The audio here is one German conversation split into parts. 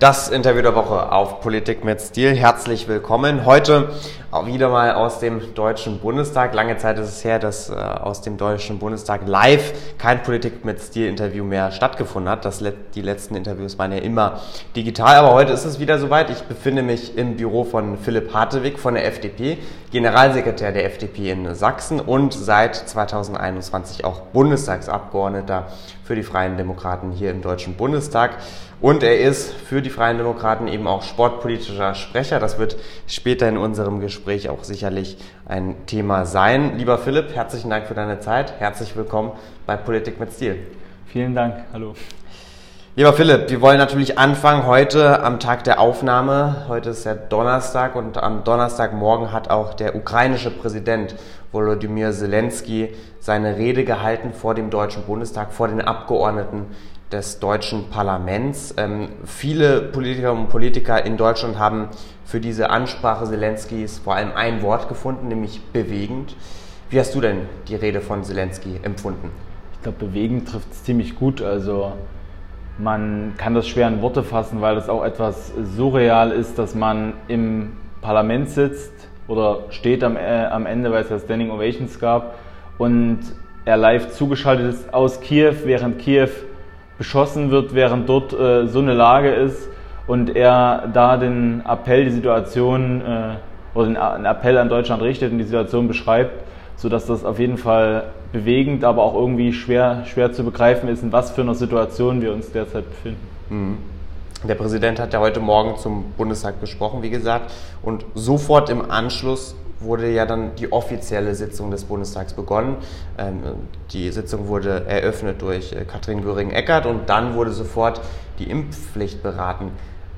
Das Interview der Woche auf Politik mit Stil. Herzlich willkommen. Heute auch wieder mal aus dem Deutschen Bundestag. Lange Zeit ist es her, dass äh, aus dem Deutschen Bundestag live kein Politik mit Stil-Interview mehr stattgefunden hat. Das, die letzten Interviews waren ja immer digital, aber heute ist es wieder soweit. Ich befinde mich im Büro von Philipp Hartewig von der FDP, Generalsekretär der FDP in Sachsen und seit 2021 auch Bundestagsabgeordneter für die Freien Demokraten hier im Deutschen Bundestag. Und er ist für die Freien Demokraten eben auch sportpolitischer Sprecher. Das wird später in unserem Gespräch auch sicherlich ein Thema sein. Lieber Philipp, herzlichen Dank für deine Zeit. Herzlich willkommen bei Politik mit Stil. Vielen Dank. Hallo. Lieber Philipp, wir wollen natürlich anfangen heute am Tag der Aufnahme. Heute ist ja Donnerstag und am Donnerstagmorgen hat auch der ukrainische Präsident Volodymyr Zelensky seine Rede gehalten vor dem Deutschen Bundestag, vor den Abgeordneten des deutschen Parlaments. Ähm, viele Politikerinnen und Politiker in Deutschland haben für diese Ansprache Zelenskys vor allem ein Wort gefunden, nämlich bewegend. Wie hast du denn die Rede von Zelensky empfunden? Ich glaube, bewegend trifft es ziemlich gut. Also man kann das schwer in Worte fassen, weil es auch etwas surreal ist, dass man im Parlament sitzt oder steht am, äh, am Ende, weil es ja Standing Ovations gab und er live zugeschaltet ist aus Kiew, während Kiew beschossen wird, während dort äh, so eine Lage ist und er da den Appell, die Situation äh, oder den, einen Appell an Deutschland richtet und die Situation beschreibt, sodass das auf jeden Fall bewegend, aber auch irgendwie schwer, schwer zu begreifen ist, in was für einer Situation wir uns derzeit befinden. Mhm. Der Präsident hat ja heute Morgen zum Bundestag gesprochen, wie gesagt, und sofort im Anschluss wurde ja dann die offizielle Sitzung des Bundestags begonnen. Ähm, die Sitzung wurde eröffnet durch äh, Katrin Göring-Eckardt und dann wurde sofort die Impfpflicht beraten.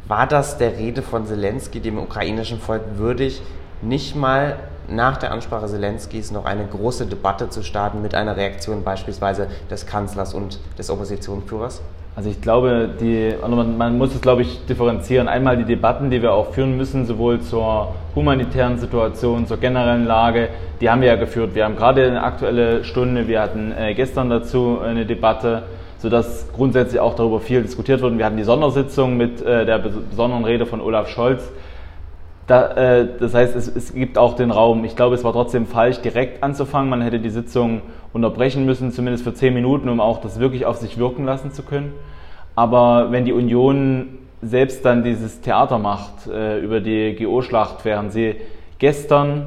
War das der Rede von Zelensky, dem ukrainischen Volk, würdig, nicht mal nach der Ansprache Zelenskys noch eine große Debatte zu starten mit einer Reaktion beispielsweise des Kanzlers und des Oppositionsführers? Also ich glaube, die, also man, man, muss es, glaube ich, differenzieren. Einmal die Debatten, die wir auch führen müssen, sowohl zur humanitären Situation, zur generellen Lage, die haben wir ja geführt. Wir haben gerade eine aktuelle Stunde, wir hatten äh, gestern dazu eine Debatte, sodass grundsätzlich auch darüber viel diskutiert wurde. Wir hatten die Sondersitzung mit äh, der besonderen Rede von Olaf Scholz. Da, äh, das heißt, es, es, gibt auch den Raum. Ich glaube, es war trotzdem falsch, direkt anzufangen. Man hätte die Sitzung unterbrechen müssen, zumindest für zehn Minuten, um auch das wirklich auf sich wirken lassen zu können. Aber wenn die Union selbst dann dieses Theater macht äh, über die GO-Schlacht, während sie gestern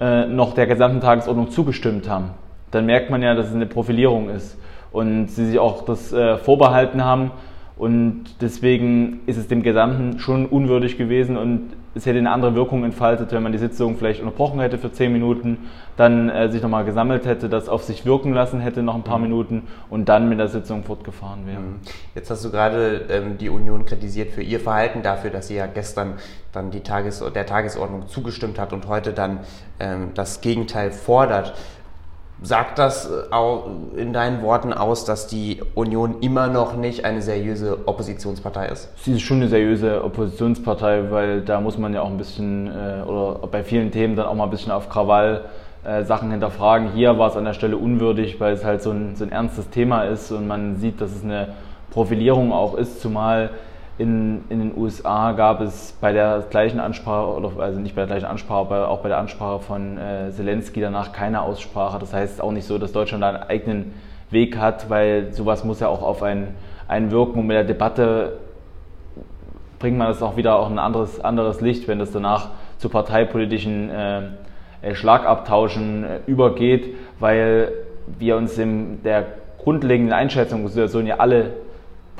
äh, noch der gesamten Tagesordnung zugestimmt haben, dann merkt man ja, dass es eine Profilierung ist und sie sich auch das äh, vorbehalten haben. Und deswegen ist es dem Gesamten schon unwürdig gewesen und es hätte eine andere Wirkung entfaltet, wenn man die Sitzung vielleicht unterbrochen hätte für zehn Minuten, dann äh, sich nochmal gesammelt hätte, das auf sich wirken lassen hätte noch ein paar mhm. Minuten und dann mit der Sitzung fortgefahren wäre. Mhm. Jetzt hast du gerade ähm, die Union kritisiert für ihr Verhalten, dafür, dass sie ja gestern dann die Tages der Tagesordnung zugestimmt hat und heute dann ähm, das Gegenteil fordert. Sagt das äh, in deinen Worten aus, dass die Union immer noch nicht eine seriöse Oppositionspartei ist? Sie ist schon eine seriöse Oppositionspartei, weil da muss man ja auch ein bisschen, äh, oder bei vielen Themen dann auch mal ein bisschen auf Krawall äh, Sachen hinterfragen. Hier war es an der Stelle unwürdig, weil es halt so ein, so ein ernstes Thema ist und man sieht, dass es eine Profilierung auch ist, zumal in, in den USA gab es bei der gleichen Ansprache, oder also nicht bei der gleichen Ansprache, aber auch bei der Ansprache von äh, Zelensky danach keine Aussprache. Das heißt auch nicht so, dass Deutschland da einen eigenen Weg hat, weil sowas muss ja auch auf einen, einen wirken. Und mit der Debatte bringt man das auch wieder auch ein anderes, anderes Licht, wenn das danach zu parteipolitischen äh, äh Schlagabtauschen äh, übergeht, weil wir uns in der grundlegenden Einschätzung der Situation ja alle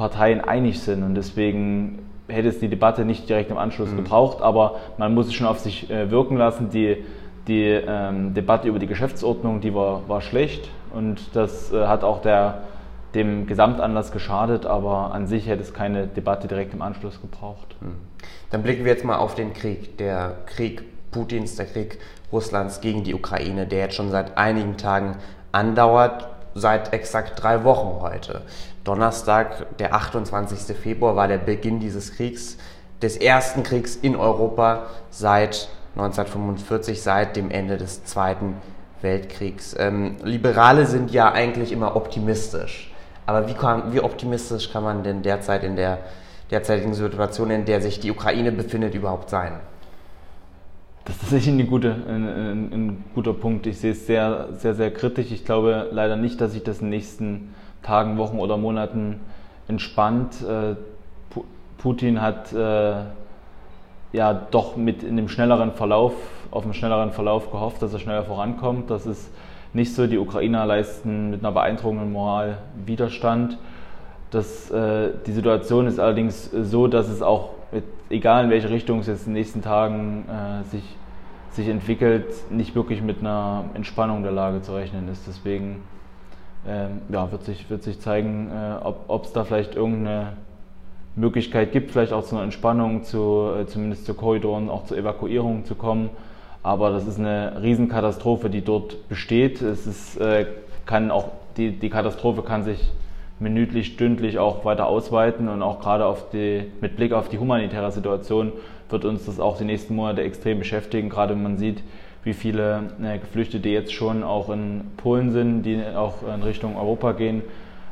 Parteien einig sind und deswegen hätte es die Debatte nicht direkt im Anschluss mhm. gebraucht, aber man muss es schon auf sich äh, wirken lassen. Die, die ähm, Debatte über die Geschäftsordnung, die war, war schlecht und das äh, hat auch der, dem Gesamtanlass geschadet, aber an sich hätte es keine Debatte direkt im Anschluss gebraucht. Mhm. Dann blicken wir jetzt mal auf den Krieg, der Krieg Putins, der Krieg Russlands gegen die Ukraine, der jetzt schon seit einigen Tagen andauert, seit exakt drei Wochen heute. Donnerstag, der 28. Februar, war der Beginn dieses Kriegs, des ersten Kriegs in Europa seit 1945, seit dem Ende des Zweiten Weltkriegs. Ähm, Liberale sind ja eigentlich immer optimistisch. Aber wie, kann, wie optimistisch kann man denn derzeit in der derzeitigen Situation, in der sich die Ukraine befindet, überhaupt sein? Das ist tatsächlich eine gute, ein, ein, ein, guter Punkt. Ich sehe es sehr, sehr, sehr kritisch. Ich glaube leider nicht, dass sich das in den nächsten Tagen, Wochen oder Monaten entspannt. Äh, Putin hat äh, ja doch mit in dem schnelleren Verlauf, auf einen schnelleren Verlauf gehofft, dass er schneller vorankommt. Das ist nicht so. Die Ukrainer leisten mit einer beeindruckenden Moral Widerstand. Das, äh, die Situation ist allerdings so, dass es auch, mit, egal in welche Richtung es jetzt in den nächsten Tagen äh, sich, sich entwickelt, nicht wirklich mit einer Entspannung der Lage zu rechnen ist. Deswegen ähm, ja, wird, sich, wird sich zeigen, äh, ob es da vielleicht irgendeine Möglichkeit gibt, vielleicht auch zu einer Entspannung, zu, äh, zumindest zu Korridoren, auch zur Evakuierung zu kommen. Aber das ist eine Riesenkatastrophe, die dort besteht. Es ist, äh, kann auch, die, die Katastrophe kann sich minütlich, stündlich auch weiter ausweiten und auch gerade auf die, mit Blick auf die humanitäre Situation wird uns das auch die nächsten Monate extrem beschäftigen, gerade wenn man sieht, wie viele äh, Geflüchtete jetzt schon auch in Polen sind, die auch in Richtung Europa gehen,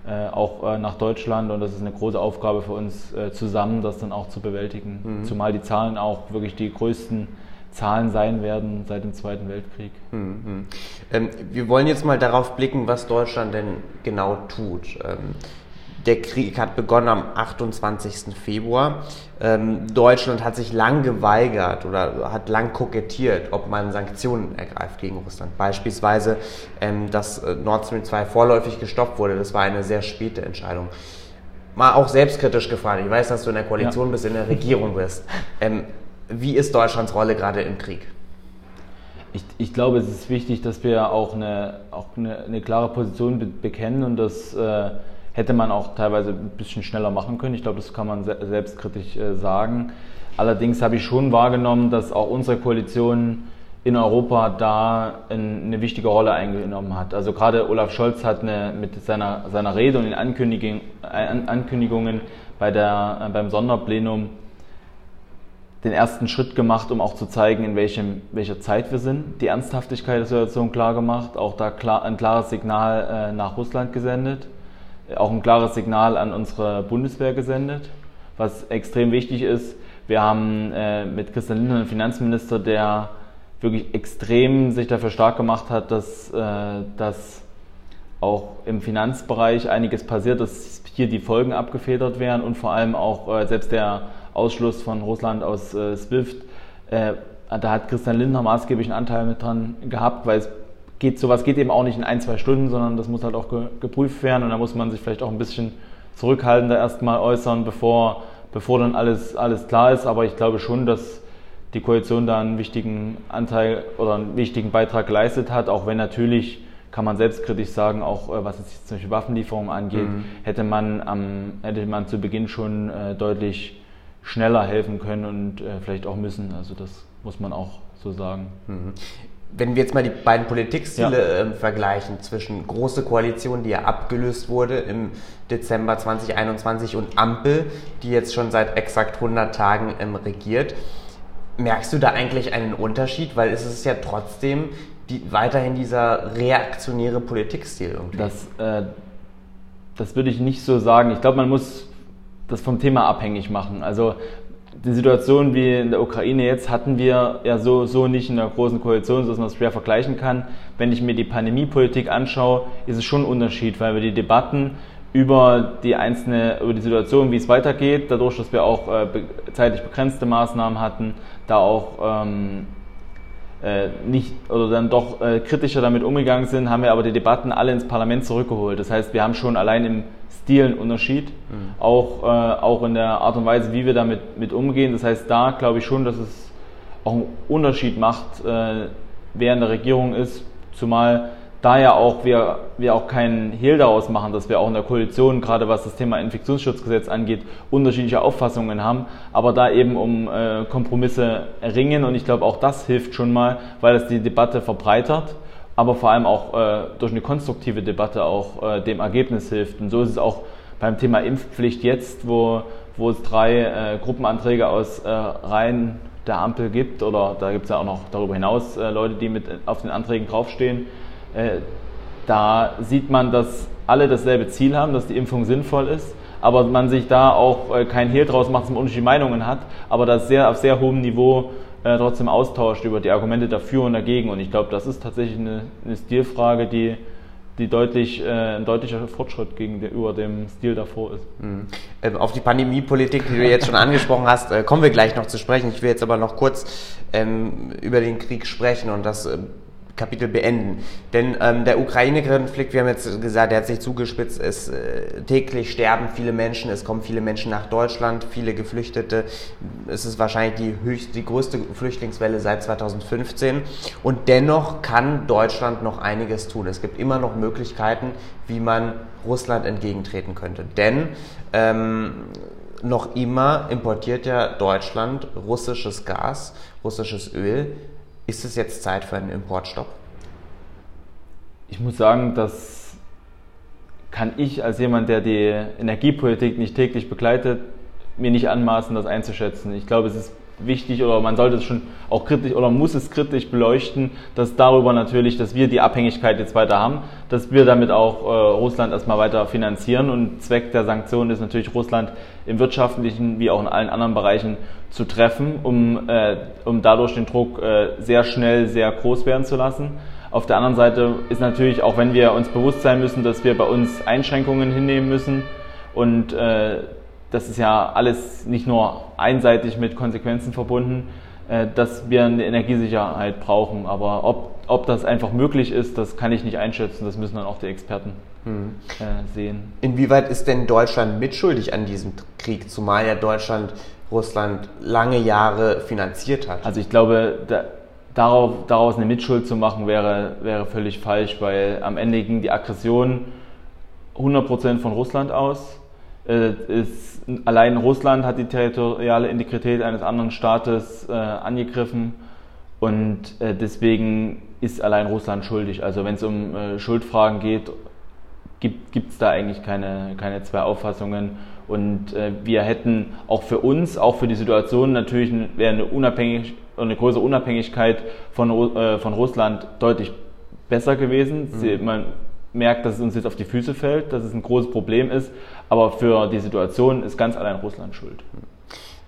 äh, auch äh, nach Deutschland und das ist eine große Aufgabe für uns äh, zusammen, das dann auch zu bewältigen. Mhm. Zumal die Zahlen auch wirklich die größten Zahlen sein werden seit dem Zweiten Weltkrieg. Mhm. Ähm, wir wollen jetzt mal darauf blicken, was Deutschland denn genau tut. Ähm, der Krieg hat begonnen am 28. Februar. Ähm, Deutschland hat sich lang geweigert oder hat lang kokettiert, ob man Sanktionen ergreift gegen Russland. Beispielsweise, ähm, dass äh, Nord Stream 2 vorläufig gestoppt wurde. Das war eine sehr späte Entscheidung. Mal auch selbstkritisch gefragt. Ich weiß, dass du in der Koalition ja. bist, in der Regierung bist. Ähm, wie ist Deutschlands Rolle gerade im Krieg? Ich, ich, glaube, es ist wichtig, dass wir auch eine, auch eine, eine klare Position be bekennen und das äh, hätte man auch teilweise ein bisschen schneller machen können. Ich glaube, das kann man se selbstkritisch äh, sagen. Allerdings habe ich schon wahrgenommen, dass auch unsere Koalition in Europa da eine wichtige Rolle eingenommen hat. Also gerade Olaf Scholz hat eine, mit seiner, seiner Rede und den Ankündigung, Ankündigungen bei der, äh, beim Sonderplenum den ersten Schritt gemacht, um auch zu zeigen, in welchem, welcher Zeit wir sind. Die Ernsthaftigkeit der Situation klar gemacht, auch da klar, ein klares Signal äh, nach Russland gesendet, auch ein klares Signal an unsere Bundeswehr gesendet, was extrem wichtig ist. Wir haben äh, mit Christian Lindner einen Finanzminister, der wirklich extrem sich dafür stark gemacht hat, dass, äh, dass auch im Finanzbereich einiges passiert, dass hier die Folgen abgefedert werden und vor allem auch äh, selbst der Ausschluss von Russland aus äh, SWIFT, äh, da hat Christian Lindner maßgeblichen Anteil mit dran gehabt, weil es geht, sowas geht eben auch nicht in ein, zwei Stunden, sondern das muss halt auch ge geprüft werden und da muss man sich vielleicht auch ein bisschen zurückhaltender erstmal äußern, bevor, bevor dann alles, alles klar ist. Aber ich glaube schon, dass die Koalition da einen wichtigen Anteil oder einen wichtigen Beitrag geleistet hat, auch wenn natürlich kann man selbstkritisch sagen, auch äh, was jetzt zum Beispiel Waffenlieferungen angeht, mhm. hätte man am, hätte man zu Beginn schon äh, deutlich schneller helfen können und äh, vielleicht auch müssen. Also das muss man auch so sagen. Mhm. Wenn wir jetzt mal die beiden Politikstile ja. äh, vergleichen zwischen Große Koalition, die ja abgelöst wurde im Dezember 2021 und Ampel, die jetzt schon seit exakt 100 Tagen ähm, regiert, merkst du da eigentlich einen Unterschied? Weil es ist ja trotzdem die, weiterhin dieser reaktionäre Politikstil irgendwie. Das, äh, das würde ich nicht so sagen. Ich glaube, man muss das vom Thema abhängig machen. Also die Situation wie in der Ukraine jetzt hatten wir ja so, so nicht in der großen Koalition, dass man es schwer vergleichen kann. Wenn ich mir die Pandemiepolitik anschaue, ist es schon ein Unterschied, weil wir die Debatten über die einzelne, über die Situation, wie es weitergeht, dadurch, dass wir auch äh, zeitlich begrenzte Maßnahmen hatten, da auch ähm, äh, nicht oder dann doch äh, kritischer damit umgegangen sind, haben wir aber die Debatten alle ins Parlament zurückgeholt. Das heißt, wir haben schon allein im Stil einen Unterschied, mhm. auch, äh, auch in der Art und Weise, wie wir damit mit umgehen. Das heißt, da glaube ich schon, dass es auch einen Unterschied macht, äh, wer in der Regierung ist, zumal da ja auch wir, wir auch keinen Hehl daraus machen, dass wir auch in der Koalition, gerade was das Thema Infektionsschutzgesetz angeht, unterschiedliche Auffassungen haben, aber da eben um äh, Kompromisse ringen und ich glaube auch das hilft schon mal, weil es die Debatte verbreitert, aber vor allem auch äh, durch eine konstruktive Debatte auch äh, dem Ergebnis hilft. Und so ist es auch beim Thema Impfpflicht jetzt, wo, wo es drei äh, Gruppenanträge aus äh, Reihen der Ampel gibt oder da gibt es ja auch noch darüber hinaus äh, Leute, die mit auf den Anträgen draufstehen da sieht man, dass alle dasselbe Ziel haben, dass die Impfung sinnvoll ist, aber man sich da auch äh, kein Hehl draus macht, dass man unterschiedliche Meinungen hat, aber das sehr auf sehr hohem Niveau äh, trotzdem austauscht über die Argumente dafür und dagegen. Und ich glaube, das ist tatsächlich eine, eine Stilfrage, die, die deutlich, äh, ein deutlicher Fortschritt gegenüber dem Stil davor ist. Mhm. Ähm, auf die Pandemiepolitik, die du jetzt schon angesprochen hast, äh, kommen wir gleich noch zu sprechen. Ich will jetzt aber noch kurz ähm, über den Krieg sprechen und das äh, Kapitel beenden. Denn ähm, der Ukraine-Konflikt, wir haben jetzt gesagt, der hat sich zugespitzt, es äh, täglich sterben viele Menschen, es kommen viele Menschen nach Deutschland, viele Geflüchtete. Es ist wahrscheinlich die, höchst, die größte Flüchtlingswelle seit 2015. Und dennoch kann Deutschland noch einiges tun. Es gibt immer noch Möglichkeiten, wie man Russland entgegentreten könnte. Denn ähm, noch immer importiert ja Deutschland russisches Gas, russisches Öl ist es jetzt Zeit für einen Importstopp? Ich muss sagen, das kann ich als jemand, der die Energiepolitik nicht täglich begleitet, mir nicht anmaßen, das einzuschätzen. Ich glaube, es ist wichtig oder man sollte es schon auch kritisch oder muss es kritisch beleuchten, dass darüber natürlich, dass wir die Abhängigkeit jetzt weiter haben, dass wir damit auch äh, Russland erstmal weiter finanzieren und Zweck der Sanktionen ist natürlich Russland im wirtschaftlichen wie auch in allen anderen Bereichen zu treffen, um, äh, um dadurch den Druck äh, sehr schnell sehr groß werden zu lassen. Auf der anderen Seite ist natürlich, auch wenn wir uns bewusst sein müssen, dass wir bei uns Einschränkungen hinnehmen müssen und äh, das ist ja alles nicht nur einseitig mit Konsequenzen verbunden, äh, dass wir eine Energiesicherheit brauchen. Aber ob, ob das einfach möglich ist, das kann ich nicht einschätzen. Das müssen dann auch die Experten hm. sehen. Inwieweit ist denn Deutschland mitschuldig an diesem Krieg, zumal ja Deutschland Russland lange Jahre finanziert hat? Also ich glaube, da, darauf, daraus eine Mitschuld zu machen, wäre, wäre völlig falsch, weil am Ende ging die Aggression 100% von Russland aus. Äh, ist, allein Russland hat die territoriale Integrität eines anderen Staates äh, angegriffen und äh, deswegen ist allein Russland schuldig. Also wenn es um äh, Schuldfragen geht, gibt es da eigentlich keine, keine zwei Auffassungen. Und äh, wir hätten auch für uns, auch für die Situation natürlich wäre eine, unabhängig, eine größere Unabhängigkeit von, äh, von Russland deutlich besser gewesen. Mhm. Sie, man, merkt, dass es uns jetzt auf die Füße fällt, dass es ein großes Problem ist, aber für die Situation ist ganz allein Russland schuld.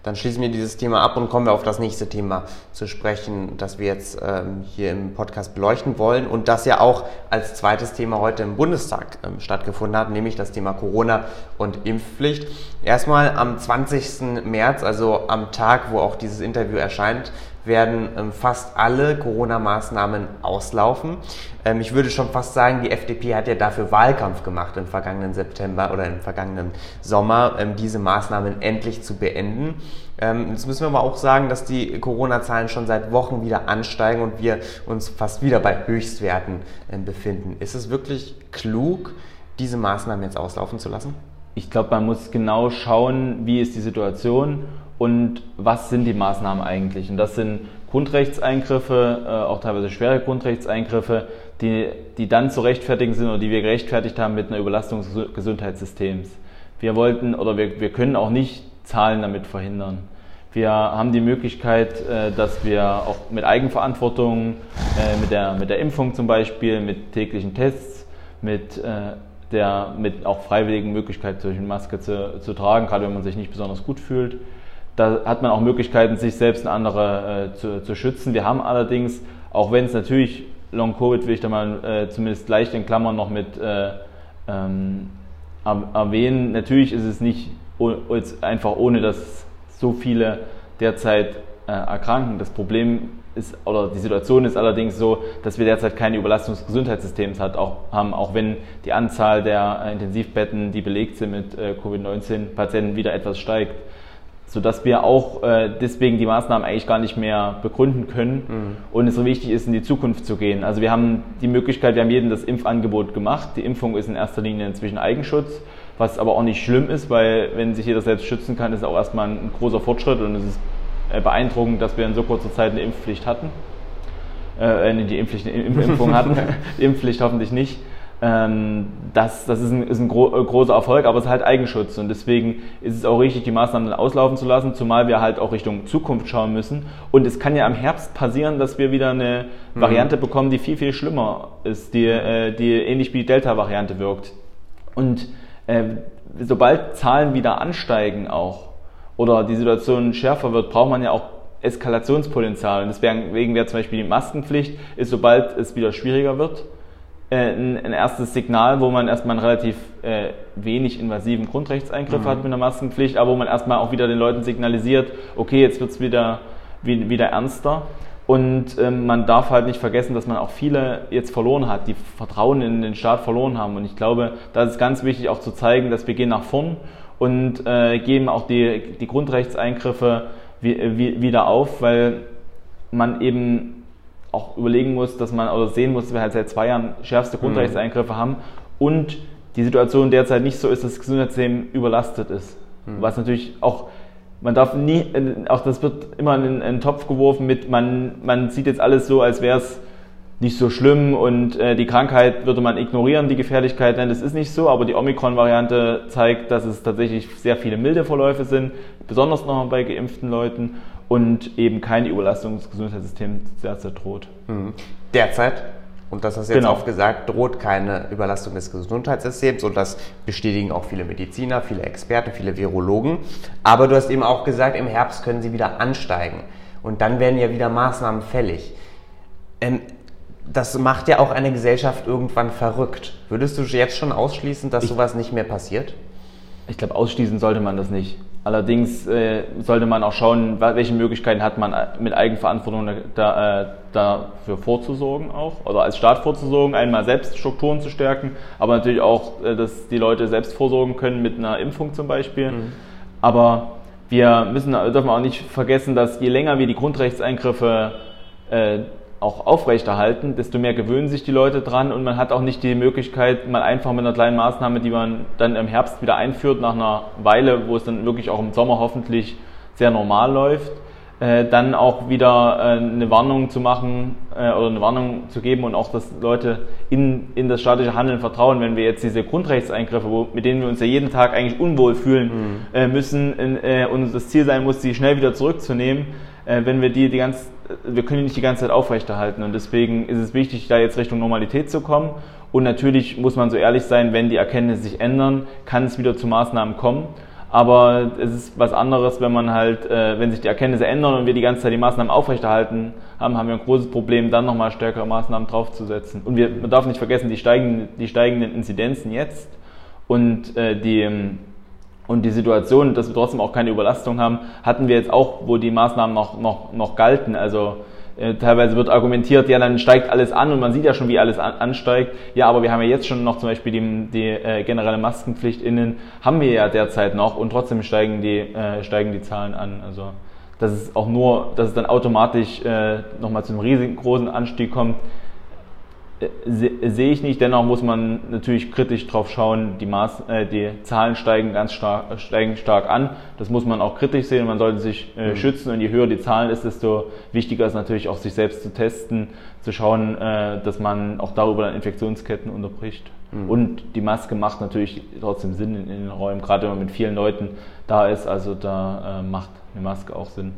Dann schließen wir dieses Thema ab und kommen wir auf das nächste Thema zu sprechen, das wir jetzt ähm, hier im Podcast beleuchten wollen und das ja auch als zweites Thema heute im Bundestag ähm, stattgefunden hat, nämlich das Thema Corona und Impfpflicht. Erstmal am 20. März, also am Tag, wo auch dieses Interview erscheint, werden ähm, fast alle Corona-Maßnahmen auslaufen. Ähm, ich würde schon fast sagen, die FDP hat ja dafür Wahlkampf gemacht im vergangenen September oder im vergangenen Sommer, ähm, diese Maßnahmen endlich zu beenden. Jetzt müssen wir aber auch sagen, dass die Corona-Zahlen schon seit Wochen wieder ansteigen und wir uns fast wieder bei Höchstwerten befinden. Ist es wirklich klug, diese Maßnahmen jetzt auslaufen zu lassen? Ich glaube, man muss genau schauen, wie ist die Situation und was sind die Maßnahmen eigentlich. Und das sind Grundrechtseingriffe, äh, auch teilweise schwere Grundrechtseingriffe, die, die dann zu rechtfertigen sind oder die wir gerechtfertigt haben mit einer Überlastung des Gesundheitssystems. Wir wollten oder wir, wir können auch nicht Zahlen damit verhindern. Wir haben die Möglichkeit, äh, dass wir auch mit Eigenverantwortung, äh, mit der, mit der Impfung zum Beispiel, mit täglichen Tests, mit der mit auch freiwilligen Möglichkeit, solche Maske zu, zu tragen, gerade wenn man sich nicht besonders gut fühlt, da hat man auch Möglichkeiten, sich selbst und andere äh, zu, zu, schützen. Wir haben allerdings, auch wenn es natürlich Long-Covid, will ich da mal äh, zumindest leicht in Klammern noch mit äh, ähm, erwähnen, natürlich ist es nicht einfach ohne, dass so viele derzeit äh, erkranken. Das Problem ist, oder die Situation ist allerdings so, dass wir derzeit keine Überlastung des Gesundheitssystems hat, auch, haben, auch wenn die Anzahl der äh, Intensivbetten, die belegt sind mit äh, Covid-19-Patienten, wieder etwas steigt sodass wir auch äh, deswegen die Maßnahmen eigentlich gar nicht mehr begründen können mhm. und es so wichtig ist, in die Zukunft zu gehen. Also wir haben die Möglichkeit, wir haben jedem das Impfangebot gemacht. Die Impfung ist in erster Linie inzwischen Eigenschutz, was aber auch nicht schlimm ist, weil wenn sich jeder selbst schützen kann, ist auch erstmal ein, großer Fortschritt und es ist beeindruckend, dass wir in so kurzer Zeit eine Impfpflicht hatten. Äh, die Impfpflicht, Impfung hatten, die Impfpflicht hoffentlich nicht. Ähm, das, das ist ein, ist ein gro äh, großer Erfolg, aber es ist halt Eigenschutz und deswegen ist es auch richtig, die Maßnahmen auslaufen zu lassen, zumal wir halt auch Richtung Zukunft schauen müssen. Und es kann ja im Herbst passieren, dass wir wieder eine mhm. Variante bekommen, die viel, viel schlimmer ist, die, äh, die ähnlich wie die Delta-Variante wirkt. Und äh, sobald Zahlen wieder ansteigen auch oder die Situation schärfer wird, braucht man ja auch Eskalationspotenzial. Und deswegen wäre zum Beispiel die Maskenpflicht, ist sobald es wieder schwieriger wird, äh, ein, ein, erstes Signal, wo man erstmal einen relativ äh, wenig invasiven Grundrechtseingriff mhm. hat mit einer Maskenpflicht, aber wo man erstmal auch wieder den Leuten signalisiert, okay, jetzt wird es wieder, wieder ernster. Und ähm, man darf halt nicht vergessen, dass man auch viele jetzt verloren hat, die Vertrauen in den Staat verloren haben. Und ich glaube, da ist ganz wichtig auch zu zeigen, dass wir gehen nach vorn und äh, geben auch die, die Grundrechtseingriffe wie, wie, wieder auf, weil man eben auch überlegen muss, dass man oder sehen muss, dass wir halt seit zwei Jahren schärfste mhm. Grundrechtseingriffe mhm. haben und die Situation derzeit nicht so ist, dass das Gesundheitssystem überlastet ist. Mhm. Was natürlich auch man darf nie, auch das wird immer in einen Topf geworfen mit, man, man sieht jetzt alles so, als wäre es nicht so schlimm und äh, die Krankheit würde man ignorieren, die Gefährlichkeit, nein, das ist nicht so, aber die Omikron-Variante zeigt, dass es tatsächlich sehr viele milde Verläufe sind, besonders nochmal bei geimpften Leuten und eben keine Überlastung des Gesundheitssystems derzeit droht. Mhm. Derzeit und das hast du jetzt genau. oft gesagt, droht keine Überlastung des Gesundheitssystems und das bestätigen auch viele Mediziner, viele Experten, viele Virologen. Aber du hast eben auch gesagt, im Herbst können sie wieder ansteigen und dann werden ja wieder Maßnahmen fällig. Ähm, das macht ja auch eine Gesellschaft irgendwann verrückt. Würdest du jetzt schon ausschließen, dass ich, sowas nicht mehr passiert? Ich glaube, ausschließen sollte man das nicht. Allerdings äh, sollte man auch schauen, welche Möglichkeiten hat man mit Eigenverantwortung da, äh, dafür vorzusorgen auch oder als Staat vorzusorgen, einmal selbst Strukturen zu stärken, aber natürlich auch, äh, dass die Leute selbst vorsorgen können mit einer Impfung zum Beispiel. Mhm. Aber wir müssen, dürfen auch nicht vergessen, dass je länger wir die Grundrechtseingriffe äh, auch aufrechterhalten, desto mehr gewöhnen sich die Leute dran und man hat auch nicht die Möglichkeit, mal einfach mit einer kleinen Maßnahme, die man dann im Herbst wieder einführt, nach einer Weile, wo es dann wirklich auch im Sommer hoffentlich sehr normal läuft, äh, dann auch wieder äh, eine Warnung zu machen äh, oder eine Warnung zu geben und auch, dass Leute in, in das staatliche Handeln vertrauen, wenn wir jetzt diese Grundrechtseingriffe, wo, mit denen wir uns ja jeden Tag eigentlich unwohl fühlen mhm. Äh, müssen äh, und das Ziel sein muss, sie schnell wieder zurückzunehmen, äh, wenn wir die die ganze wir können die nicht die ganze Zeit aufrechterhalten und deswegen ist es wichtig, da jetzt Richtung Normalität zu kommen. Und natürlich muss man so ehrlich sein, wenn die Erkenntnisse sich ändern, kann es wieder zu Maßnahmen kommen. Aber es ist was anderes, wenn man halt, äh, wenn sich die Erkenntnisse ändern und wir die ganze Zeit die Maßnahmen aufrechterhalten haben, haben wir ein großes Problem, dann nochmal stärkere Maßnahmen draufzusetzen. Und wir, man darf nicht vergessen, die steigenden, die steigenden Inzidenzen jetzt und äh, die ähm, und die Situation, dass wir trotzdem auch keine Überlastung haben, hatten wir jetzt auch, wo die Maßnahmen noch, noch, noch galten. Also äh, teilweise wird argumentiert, ja, dann steigt alles an und man sieht ja schon, wie alles an, ansteigt. Ja, aber wir haben ja jetzt schon noch zum Beispiel die, die äh, generelle Maskenpflicht innen, haben wir ja derzeit noch und trotzdem steigen die, äh, steigen die Zahlen an. Also dass es auch nur, dass es dann automatisch äh, nochmal zu einem riesengroßen Anstieg kommt, sehe ich nicht. Dennoch muss man natürlich kritisch drauf schauen. Die, Maß, äh, die Zahlen steigen ganz stark, steigen stark an. Das muss man auch kritisch sehen. Man sollte sich äh, mhm. schützen und je höher die Zahlen ist, desto wichtiger ist natürlich auch sich selbst zu testen, zu schauen, äh, dass man auch darüber dann Infektionsketten unterbricht. Mhm. Und die Maske macht natürlich trotzdem Sinn in, in den Räumen, gerade wenn man mit vielen Leuten da ist. Also da äh, macht eine Maske auch Sinn.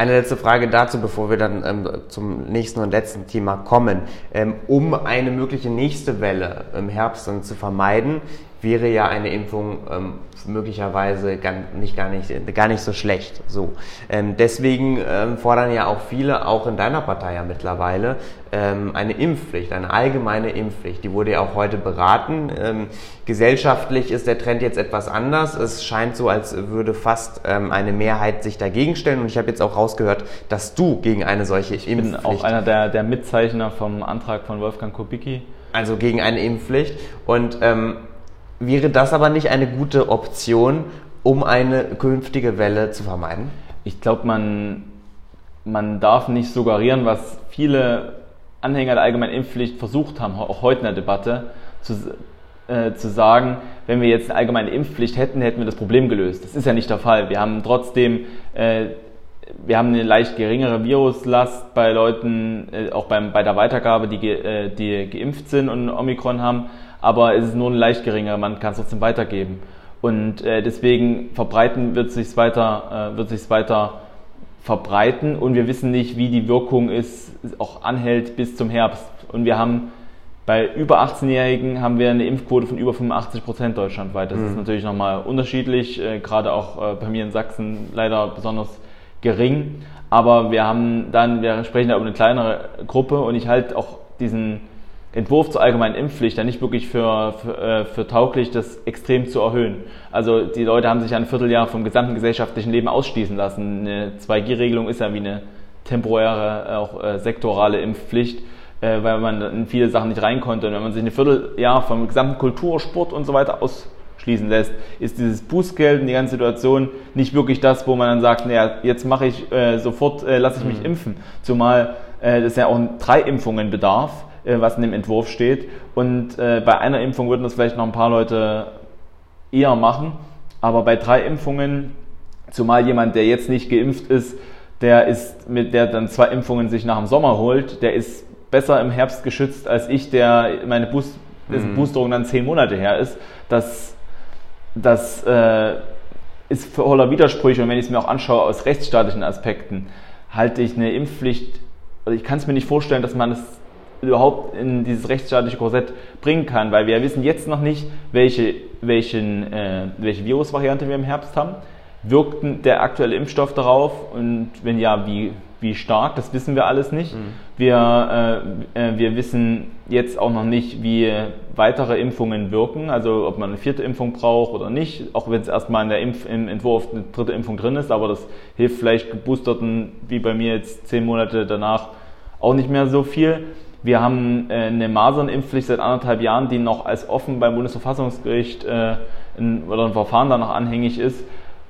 Eine letzte Frage dazu, bevor wir dann ähm, zum nächsten und letzten Thema kommen. Ähm, um eine mögliche nächste Welle im Herbst dann zu vermeiden, wäre ja eine Impfung ähm, möglicherweise gar nicht, gar, nicht, gar nicht so schlecht. So. Ähm, deswegen ähm, fordern ja auch viele, auch in deiner Partei ja mittlerweile, ähm, eine Impfpflicht, eine allgemeine Impfpflicht. Die wurde ja auch heute beraten. Ähm, gesellschaftlich ist der Trend jetzt etwas anders. Es scheint so, als würde fast ähm, eine Mehrheit sich dagegen stellen. Und ich habe jetzt auch rausgehört, dass du gegen eine solche ich Impfpflicht... Ich bin auch einer der, der Mitzeichner vom Antrag von Wolfgang Kubicki. Also gegen eine Impfpflicht. Und Wäre das aber nicht eine gute Option, um eine künftige Welle zu vermeiden? Ich glaube, man, man darf nicht suggerieren, was viele Anhänger der allgemeinen Impfpflicht versucht haben, auch heute in der Debatte, zu, äh, zu sagen, wenn wir jetzt eine allgemeine Impfpflicht hätten, hätten wir das Problem gelöst. Das ist ja nicht der Fall. Wir haben trotzdem äh, wir haben eine leicht geringere Viruslast bei Leuten, äh, auch beim, bei der Weitergabe, die, äh, die geimpft sind und Omikron haben aber es ist nur ein leicht geringer, man kann es trotzdem weitergeben. Und äh, deswegen verbreiten wird sich weiter, äh, wird weiter verbreiten und wir wissen nicht, wie die Wirkung ist, auch anhält bis zum Herbst. Und wir haben Bei über 18-Jährigen haben wir eine Impfquote von über 85 Prozent deutschlandweit. Das mhm. ist natürlich nochmal unterschiedlich, äh, gerade auch äh, bei mir in Sachsen leider besonders gering. Aber wir haben dann, wir sprechen da über eine kleinere Gruppe und ich halte auch diesen Entwurf zur allgemeinen Impfpflicht dann nicht wirklich für, für, äh, für tauglich, das extrem zu erhöhen. Also die Leute haben sich ein Vierteljahr vom gesamten gesellschaftlichen Leben ausschließen lassen. Eine 2G-Regelung ist ja wie eine temporäre, auch äh, sektorale Impfpflicht äh, weil man in viele Sachen nicht rein konnte. Und wenn man sich ein Vierteljahr vom gesamten Kultur, Sport und so weiter ausschließen lässt, ist dieses Bußgeld und die ganze Situation nicht wirklich das, wo man dann sagt, naja, jetzt mache ich äh, sofort, äh, lasse ich mich mhm. impfen. Zumal äh, das ja auch drei Impfungen bedarf, äh, was in dem Entwurf steht. Und äh, bei einer Impfung würden das vielleicht noch ein paar Leute eher machen. Aber bei drei Impfungen, zumal jemand, der jetzt nicht geimpft ist, der ist mit der dann zwei Impfungen sich nach dem Sommer holt, der ist besser im Herbst geschützt als ich, der meine Boost, mhm. Boosterung dann zehn Monate her ist. Das, das äh, ist voller Widersprüche und wenn ich es mir auch anschaue aus rechtsstaatlichen Aspekten, halte ich eine Impfpflicht, also ich kann es mir nicht vorstellen, dass man es überhaupt in dieses rechtsstaatliche Korsett bringen kann, weil wir wissen jetzt noch nicht, welche, welchen, äh, welche Virusvariante wir im Herbst haben. Wirkt der aktuelle Impfstoff darauf und wenn ja, wie, wie stark, das wissen wir alles nicht. Mhm. Wir, äh, äh, wir wissen jetzt auch noch nicht, wie weitere Impfungen wirken, also ob man eine vierte Impfung braucht oder nicht, auch wenn es erstmal in der Impf im Entwurf eine dritte Impfung drin ist, aber das hilft vielleicht geboosterten, wie bei mir jetzt zehn Monate danach, auch nicht mehr so viel. Wir haben äh, eine Masernimpfpflicht seit anderthalb Jahren, die noch als offen beim Bundesverfassungsgericht äh, in, oder ein Verfahren danach anhängig ist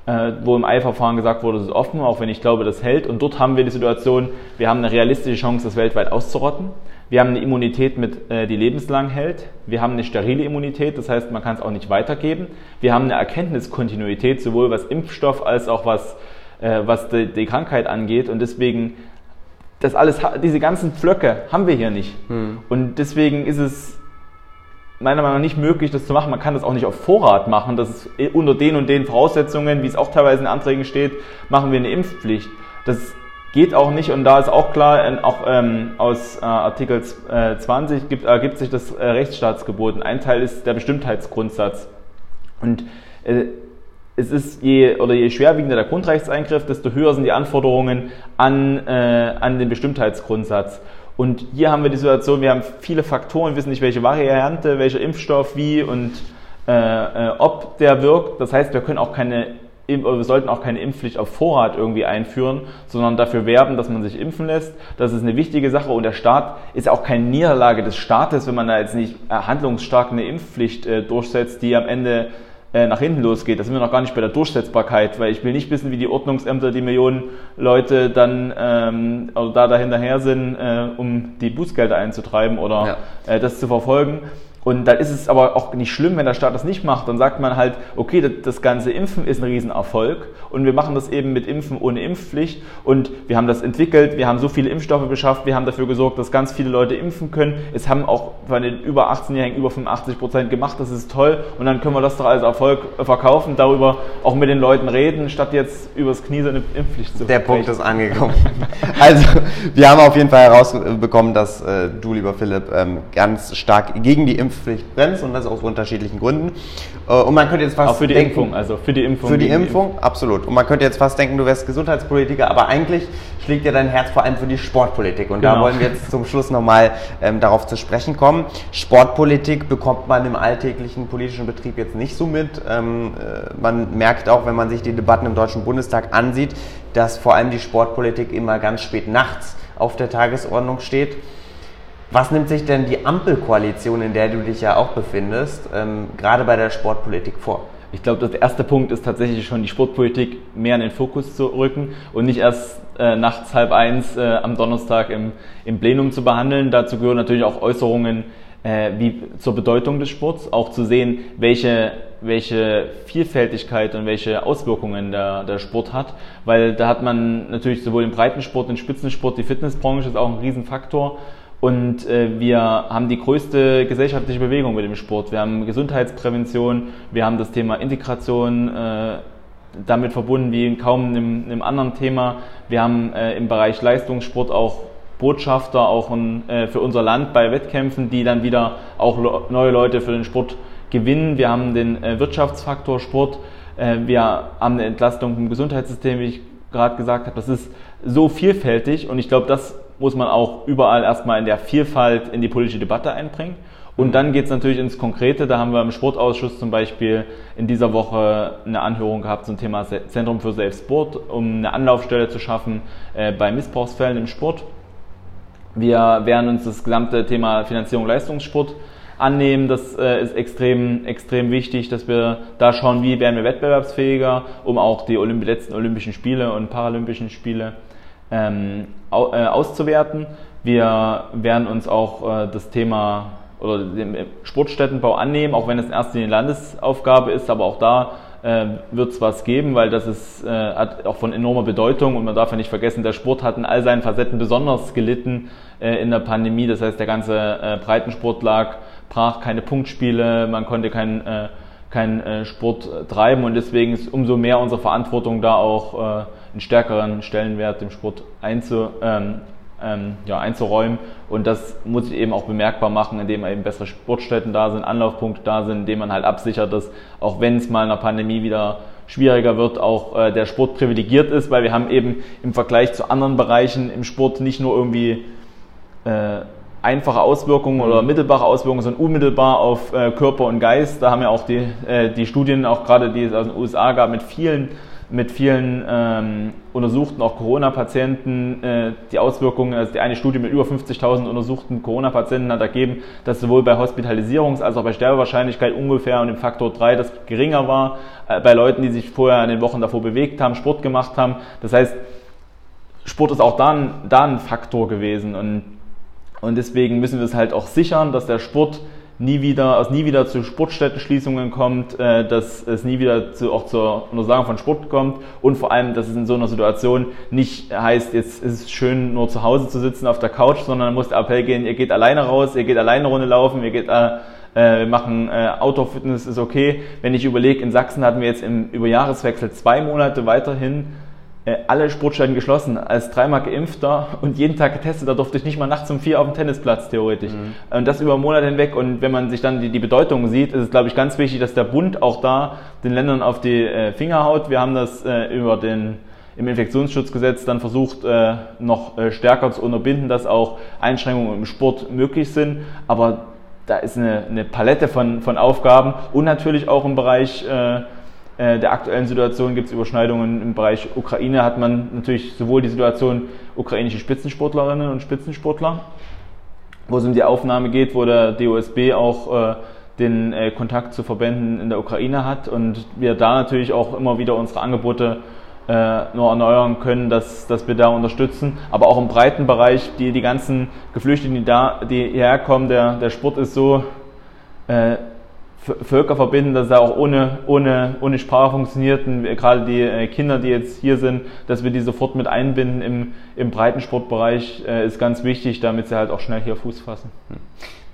äh, wo im Eilverfahren gesagt wurde, es ist offen, auch wenn ich glaube, das hält. Und dort haben wir die Situation, wir haben eine realistische Chance, das weltweit auszurotten. Wir haben eine Immunität, mit, die lebenslang hält. Wir haben eine sterile Immunität, das heißt, man kann es auch nicht weitergeben. Wir haben eine Erkenntniskontinuität, sowohl was Impfstoff als auch was, was die Krankheit angeht. Und deswegen, das alles, diese ganzen Pflöcke haben wir hier nicht. Hm. Und deswegen ist es meiner Meinung nach nicht möglich, das zu machen. Man kann das auch nicht auf Vorrat machen. Das ist unter den und den Voraussetzungen, wie es auch teilweise in Anträgen steht, machen wir eine Impfpflicht. Das geht auch nicht und da ist auch klar, auch ähm, aus äh, Artikel äh, 20 gibt, ergibt sich das äh, Rechtsstaatsgebot. Ein Teil ist der Bestimmtheitsgrundsatz. Und äh, es ist je oder je schwerwiegender der Grundrechtseingriff, desto höher sind die Anforderungen an, äh, an den Bestimmtheitsgrundsatz. Und hier haben wir die Situation, wir haben viele Faktoren, wissen nicht, welche Variante, welcher Impfstoff, wie und äh, äh, ob der wirkt. Das heißt, wir können auch keine wir sollten auch keine Impfpflicht auf Vorrat irgendwie einführen, sondern dafür werben, dass man sich impfen lässt. Das ist eine wichtige Sache und der Staat ist auch keine Niederlage des Staates, wenn man da jetzt nicht äh, handlungsstark eine Impfpflicht äh, durchsetzt, die am Ende nach hinten losgeht. Da sind wir noch gar nicht bei der Durchsetzbarkeit, weil ich will nicht wissen, wie die Ordnungsämter die Millionen Leute dann ähm, oder da dahinterher sind, äh, um die Bußgelder einzutreiben oder ja. äh, das zu verfolgen. Und dann ist es aber auch nicht schlimm, wenn der Staat das nicht macht. Dann sagt man halt, okay, das ganze Impfen ist ein Riesenerfolg und wir machen das eben mit Impfen ohne Impfpflicht und wir haben das entwickelt, wir haben so viele Impfstoffe beschafft, wir haben dafür gesorgt, dass ganz viele Leute impfen können. Es haben auch bei den über 18-Jährigen über 85 Prozent gemacht, das ist toll und dann können wir das doch als Erfolg verkaufen, darüber auch mit den Leuten reden, statt jetzt übers Knie so eine Impfpflicht zu Der Punkt ist angekommen. also, wir haben auf jeden Fall herausbekommen, dass äh, du, lieber Philipp, ähm, ganz stark gegen die Impfpflicht Impfpflicht bremst und das aus unterschiedlichen Gründen. Äh, und man könnte jetzt fast Auch für die denken, Impfung, also für die Impfung. Für die Impfung, Impf absolut. Und man könnte jetzt fast denken, du wärst Gesundheitspolitiker, aber eigentlich schlägt dir dein Herz vor allem für die Sportpolitik. Und genau. da wollen wir jetzt zum Schluss nochmal ähm, darauf zu sprechen kommen. Sportpolitik bekommt man im alltäglichen politischen Betrieb jetzt nicht so mit. Ähm, äh, man merkt auch, wenn man sich die Debatten im Deutschen Bundestag ansieht, dass vor allem die Sportpolitik immer ganz spät nachts auf der Tagesordnung steht. Was nimmt sich denn die Ampelkoalition, in der du dich ja auch befindest, ähm, gerade bei der Sportpolitik vor? Ich glaube, der erste Punkt ist tatsächlich schon die Sportpolitik mehr in den Fokus zu rücken und nicht erst äh, nachts halb eins äh, am Donnerstag im, im Plenum zu behandeln. Dazu gehören natürlich auch Äußerungen äh, wie zur Bedeutung des Sports, auch zu sehen, welche, welche Vielfältigkeit und welche Auswirkungen der, der Sport hat, weil da hat man natürlich sowohl im Breitensport, den Spitzensport, die Fitnessbranche ist auch ein Riesenfaktor und äh, wir haben die größte gesellschaftliche Bewegung mit dem Sport. Wir haben Gesundheitsprävention, wir haben das Thema Integration äh, damit verbunden wie in kaum einem, einem anderen Thema. Wir haben äh, im Bereich Leistungssport auch Botschafter auch in, äh, für unser Land bei Wettkämpfen, die dann wieder auch neue Leute für den Sport gewinnen. Wir haben den äh, Wirtschaftsfaktor Sport, äh, wir haben eine Entlastung im Gesundheitssystem, wie ich gerade gesagt habe. Das ist so vielfältig und ich glaube, das muss man auch überall erstmal in der Vielfalt in die politische Debatte einbringen. Und dann geht es natürlich ins Konkrete. Da haben wir im Sportausschuss zum Beispiel in dieser Woche eine Anhörung gehabt zum Thema Zentrum für Selbstsport, um eine Anlaufstelle zu schaffen äh, bei Missbrauchsfällen im Sport. Wir werden uns das gesamte Thema Finanzierung Leistungssport annehmen. Das äh, ist extrem, extrem wichtig, dass wir da schauen, wie werden wir wettbewerbsfähiger, um auch die Olymp letzten Olympischen Spiele und Paralympischen Spiele ähm, äh, auszuwerten. Wir werden uns auch äh, das Thema oder den Sportstättenbau annehmen, auch wenn es erst eine Landesaufgabe ist, aber auch da äh, wird es was geben, weil das ist, äh, hat auch von enormer Bedeutung und man darf ja nicht vergessen, der Sport hat in all seinen Facetten besonders gelitten äh, in der Pandemie. Das heißt, der ganze äh, Breitensport lag brach, keine Punktspiele, man konnte keinen äh, kein, äh, Sport treiben und deswegen ist umso mehr unsere Verantwortung da auch äh, einen stärkeren Stellenwert dem Sport einzu, ähm, ähm, ja, einzuräumen. Und das muss ich eben auch bemerkbar machen, indem eben bessere Sportstätten da sind, Anlaufpunkte da sind, indem man halt absichert, dass auch wenn es mal in der Pandemie wieder schwieriger wird, auch äh, der Sport privilegiert ist, weil wir haben eben im Vergleich zu anderen Bereichen im Sport nicht nur irgendwie äh, einfache Auswirkungen oder mhm. mittelbare Auswirkungen, sondern unmittelbar auf äh, Körper und Geist. Da haben ja auch die, äh, die Studien, auch gerade die es aus den USA gab, mit vielen mit vielen ähm, untersuchten, auch Corona-Patienten, äh, die Auswirkungen, also die eine Studie mit über 50.000 untersuchten Corona-Patienten hat ergeben, dass sowohl bei Hospitalisierungs- als auch bei Sterbewahrscheinlichkeit ungefähr und im Faktor 3 das geringer war, äh, bei Leuten, die sich vorher in den Wochen davor bewegt haben, Sport gemacht haben. Das heißt, Sport ist auch da ein, Faktor gewesen und, und deswegen müssen wir es halt auch sichern, dass der Sport nie wieder, es nie wieder zu Sportstättenschließungen kommt, äh, dass es nie wieder zu, auch zur Untersagung von Sport kommt und vor allem, dass es in so einer Situation nicht heißt, jetzt ist es schön nur zu Hause zu sitzen auf der Couch, sondern muss der Appell gehen, ihr geht alleine raus, ihr geht alleine eine Runde laufen, ihr geht äh, äh, wir machen äh, Outdoor-Fitness, ist okay. Wenn ich überlege, in Sachsen hatten wir jetzt im Überjahreswechsel zwei Monate weiterhin alle Sportstätten geschlossen. Als dreimal geimpfter und jeden Tag getestet, da durfte ich nicht mal nachts um vier auf dem Tennisplatz theoretisch. Mhm. Und das über Monate hinweg. Und wenn man sich dann die, die Bedeutung sieht, ist es, glaube ich, ganz wichtig, dass der Bund auch da den Ländern auf die äh, Finger haut. Wir haben das äh, über den im Infektionsschutzgesetz dann versucht, äh, noch äh, stärker zu unterbinden, dass auch Einschränkungen im Sport möglich sind. Aber da ist eine, eine Palette von, von Aufgaben und natürlich auch im Bereich äh, äh, der aktuellen Situation gibt es Überschneidungen im Bereich Ukraine, hat man natürlich sowohl die Situation ukrainische Spitzensportlerinnen und Spitzensportler, wo es um die Aufnahme geht, wo der DOSB auch äh, den äh, Kontakt zu Verbänden in der Ukraine hat und wir da natürlich auch immer wieder unsere Angebote äh, nur erneuern können, dass, dass wir da unterstützen. Aber auch im breiten Bereich, die, die ganzen Geflüchteten, die da, die hierher kommen, der, der Sport ist so äh, Völker verbinden, dass es auch ohne, ohne, ohne Sprache funktioniert. Und gerade die äh, Kinder, die jetzt hier sind, dass wir die sofort mit einbinden im, im Breitensportbereich, äh, ist ganz wichtig, damit sie halt auch schnell hier Fuß fassen.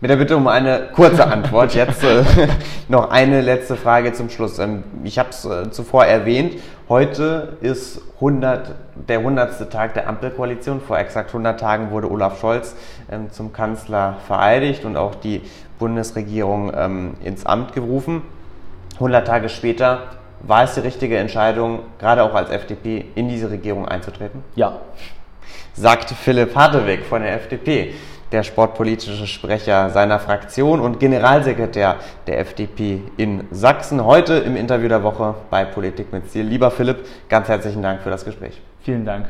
Mit der Bitte um eine kurze Antwort. Jetzt äh, noch eine letzte Frage zum Schluss. Ähm, ich habe es zuvor erwähnt. Heute ist 100, der 100. Tag der Ampelkoalition. Vor exakt 100 Tagen wurde Olaf Scholz ähm, zum Kanzler vereidigt und auch die Bundesregierung ähm, ins Amt gerufen. 100 Tage später war es die richtige Entscheidung, gerade auch als FDP in diese Regierung einzutreten? Ja. Sagt Philipp Hartewig von der FDP, der sportpolitische Sprecher seiner Fraktion und Generalsekretär der FDP in Sachsen. Heute im Interview der Woche bei Politik mit Ziel. Lieber Philipp, ganz herzlichen Dank für das Gespräch. Vielen Dank.